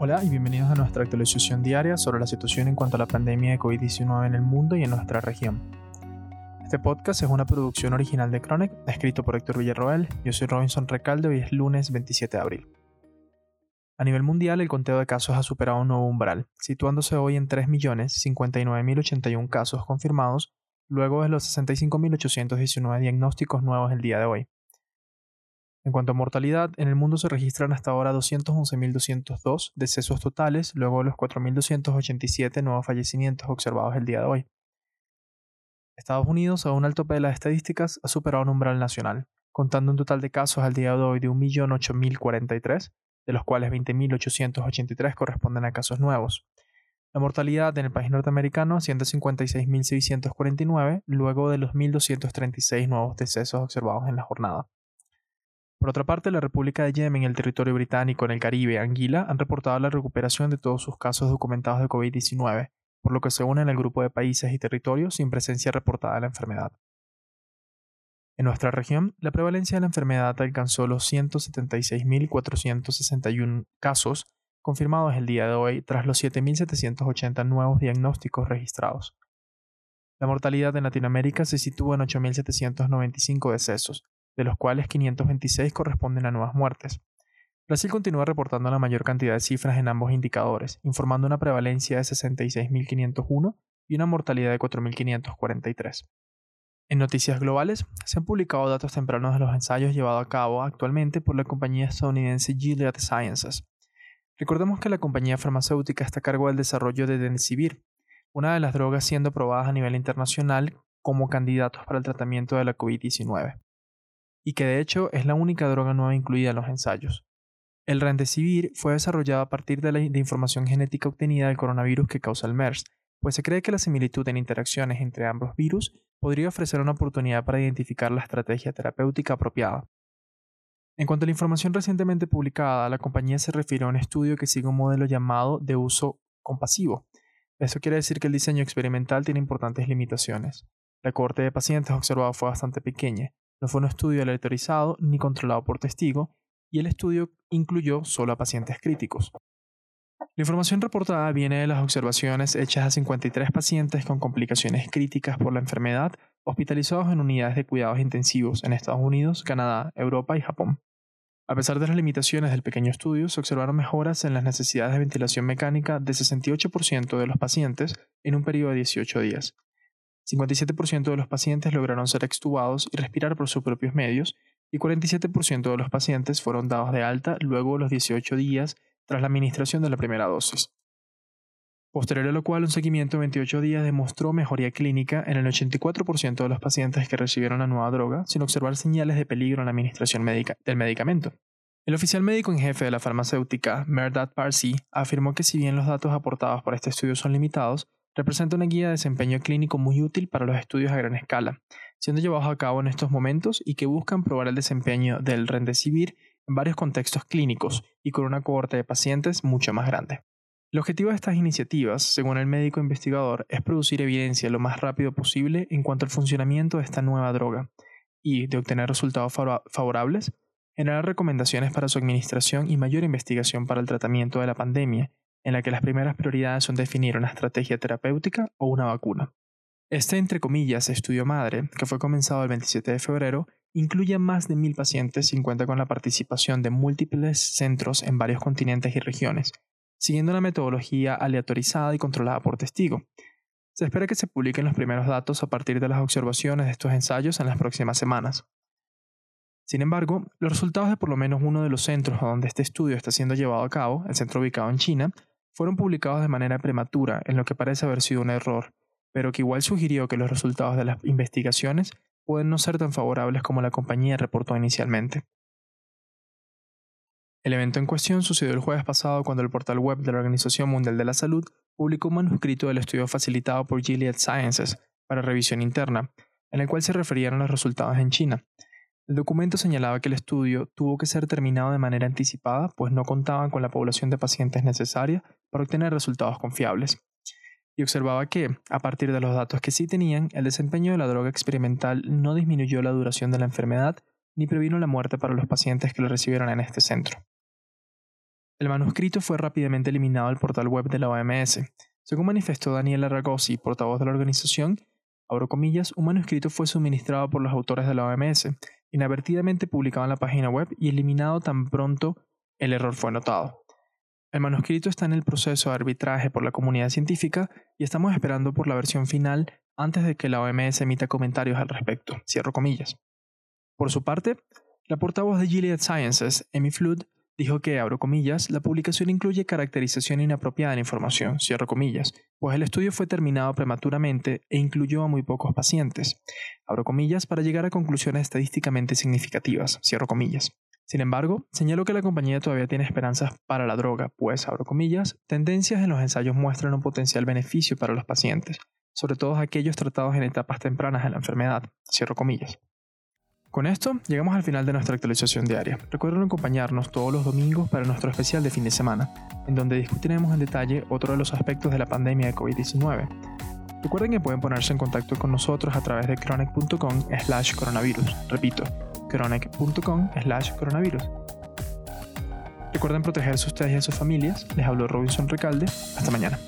Hola y bienvenidos a nuestra actualización diaria sobre la situación en cuanto a la pandemia de COVID-19 en el mundo y en nuestra región. Este podcast es una producción original de Chronic, escrito por Héctor Villarroel. Yo soy Robinson Recalde y es lunes 27 de abril. A nivel mundial, el conteo de casos ha superado un nuevo umbral, situándose hoy en 3.059.081 casos confirmados, luego de los 65.819 diagnósticos nuevos el día de hoy. En cuanto a mortalidad, en el mundo se registran hasta ahora 211.202 decesos totales, luego los 4.287 nuevos fallecimientos observados el día de hoy. Estados Unidos, a un alto tope de las estadísticas, ha superado un umbral nacional, contando un total de casos al día de hoy de 1.008.043, de los cuales 20.883 corresponden a casos nuevos. La mortalidad en el país norteamericano asciende a 56.649, luego de los 1.236 nuevos decesos observados en la jornada. Por otra parte, la República de Yemen el territorio británico en el Caribe, Anguila, han reportado la recuperación de todos sus casos documentados de COVID-19, por lo que se unen al grupo de países y territorios sin presencia reportada de la enfermedad. En nuestra región, la prevalencia de la enfermedad alcanzó los 176.461 casos confirmados el día de hoy tras los 7.780 nuevos diagnósticos registrados. La mortalidad en Latinoamérica se sitúa en 8.795 decesos, de los cuales 526 corresponden a nuevas muertes. Brasil continúa reportando la mayor cantidad de cifras en ambos indicadores, informando una prevalencia de 66.501 y una mortalidad de 4.543. En noticias globales, se han publicado datos tempranos de los ensayos llevados a cabo actualmente por la compañía estadounidense Gilead Sciences. Recordemos que la compañía farmacéutica está a cargo del desarrollo de Dencivir, una de las drogas siendo probadas a nivel internacional como candidatos para el tratamiento de la COVID-19 y que de hecho es la única droga nueva incluida en los ensayos. El Remdesivir fue desarrollado a partir de la información genética obtenida del coronavirus que causa el MERS, pues se cree que la similitud en interacciones entre ambos virus podría ofrecer una oportunidad para identificar la estrategia terapéutica apropiada. En cuanto a la información recientemente publicada, la compañía se refiere a un estudio que sigue un modelo llamado de uso compasivo. Eso quiere decir que el diseño experimental tiene importantes limitaciones. La cohorte de pacientes observada fue bastante pequeña, no fue un estudio aleatorizado ni controlado por testigo, y el estudio incluyó solo a pacientes críticos. La información reportada viene de las observaciones hechas a 53 pacientes con complicaciones críticas por la enfermedad hospitalizados en unidades de cuidados intensivos en Estados Unidos, Canadá, Europa y Japón. A pesar de las limitaciones del pequeño estudio, se observaron mejoras en las necesidades de ventilación mecánica de 68% de los pacientes en un periodo de 18 días, 57% de los pacientes lograron ser extubados y respirar por sus propios medios, y 47% de los pacientes fueron dados de alta luego de los 18 días tras la administración de la primera dosis. Posterior a lo cual, un seguimiento de 28 días demostró mejoría clínica en el 84% de los pacientes que recibieron la nueva droga, sin observar señales de peligro en la administración del medicamento. El oficial médico en jefe de la farmacéutica, Merdad Parsi, afirmó que si bien los datos aportados por este estudio son limitados, representa una guía de desempeño clínico muy útil para los estudios a gran escala, siendo llevados a cabo en estos momentos y que buscan probar el desempeño del Remdesivir en varios contextos clínicos y con una cohorte de pacientes mucho más grande. El objetivo de estas iniciativas, según el médico investigador, es producir evidencia lo más rápido posible en cuanto al funcionamiento de esta nueva droga y, de obtener resultados favorables, generar recomendaciones para su administración y mayor investigación para el tratamiento de la pandemia en la que las primeras prioridades son definir una estrategia terapéutica o una vacuna. Este, entre comillas, estudio madre, que fue comenzado el 27 de febrero, incluye a más de mil pacientes y cuenta con la participación de múltiples centros en varios continentes y regiones, siguiendo una metodología aleatorizada y controlada por testigo. Se espera que se publiquen los primeros datos a partir de las observaciones de estos ensayos en las próximas semanas. Sin embargo, los resultados de por lo menos uno de los centros donde este estudio está siendo llevado a cabo, el centro ubicado en China, fueron publicados de manera prematura en lo que parece haber sido un error, pero que igual sugirió que los resultados de las investigaciones pueden no ser tan favorables como la compañía reportó inicialmente. El evento en cuestión sucedió el jueves pasado cuando el portal web de la Organización Mundial de la Salud publicó un manuscrito del estudio facilitado por Gilead Sciences para revisión interna, en el cual se referían los resultados en China, el documento señalaba que el estudio tuvo que ser terminado de manera anticipada, pues no contaban con la población de pacientes necesaria para obtener resultados confiables. Y observaba que, a partir de los datos que sí tenían, el desempeño de la droga experimental no disminuyó la duración de la enfermedad ni previno la muerte para los pacientes que lo recibieron en este centro. El manuscrito fue rápidamente eliminado del portal web de la OMS. Según manifestó Daniel Aragosi, portavoz de la organización, abro comillas, un manuscrito fue suministrado por los autores de la OMS, inadvertidamente publicado en la página web y eliminado tan pronto el error fue notado. El manuscrito está en el proceso de arbitraje por la comunidad científica y estamos esperando por la versión final antes de que la OMS emita comentarios al respecto. Cierro comillas. Por su parte, la portavoz de Gilead Sciences, Amy Flood, dijo que, abro comillas, la publicación incluye caracterización inapropiada de la información, cierro comillas, pues el estudio fue terminado prematuramente e incluyó a muy pocos pacientes, abro comillas, para llegar a conclusiones estadísticamente significativas, cierro comillas. Sin embargo, señaló que la compañía todavía tiene esperanzas para la droga, pues, abro comillas, tendencias en los ensayos muestran un potencial beneficio para los pacientes, sobre todo aquellos tratados en etapas tempranas de la enfermedad, cierro comillas. Con esto llegamos al final de nuestra actualización diaria. Recuerden acompañarnos todos los domingos para nuestro especial de fin de semana, en donde discutiremos en detalle otro de los aspectos de la pandemia de COVID-19. Recuerden que pueden ponerse en contacto con nosotros a través de chronic.com slash coronavirus. Repito, chronic.com slash coronavirus. Recuerden protegerse ustedes y a sus familias. Les habló Robinson Recalde. Hasta mañana.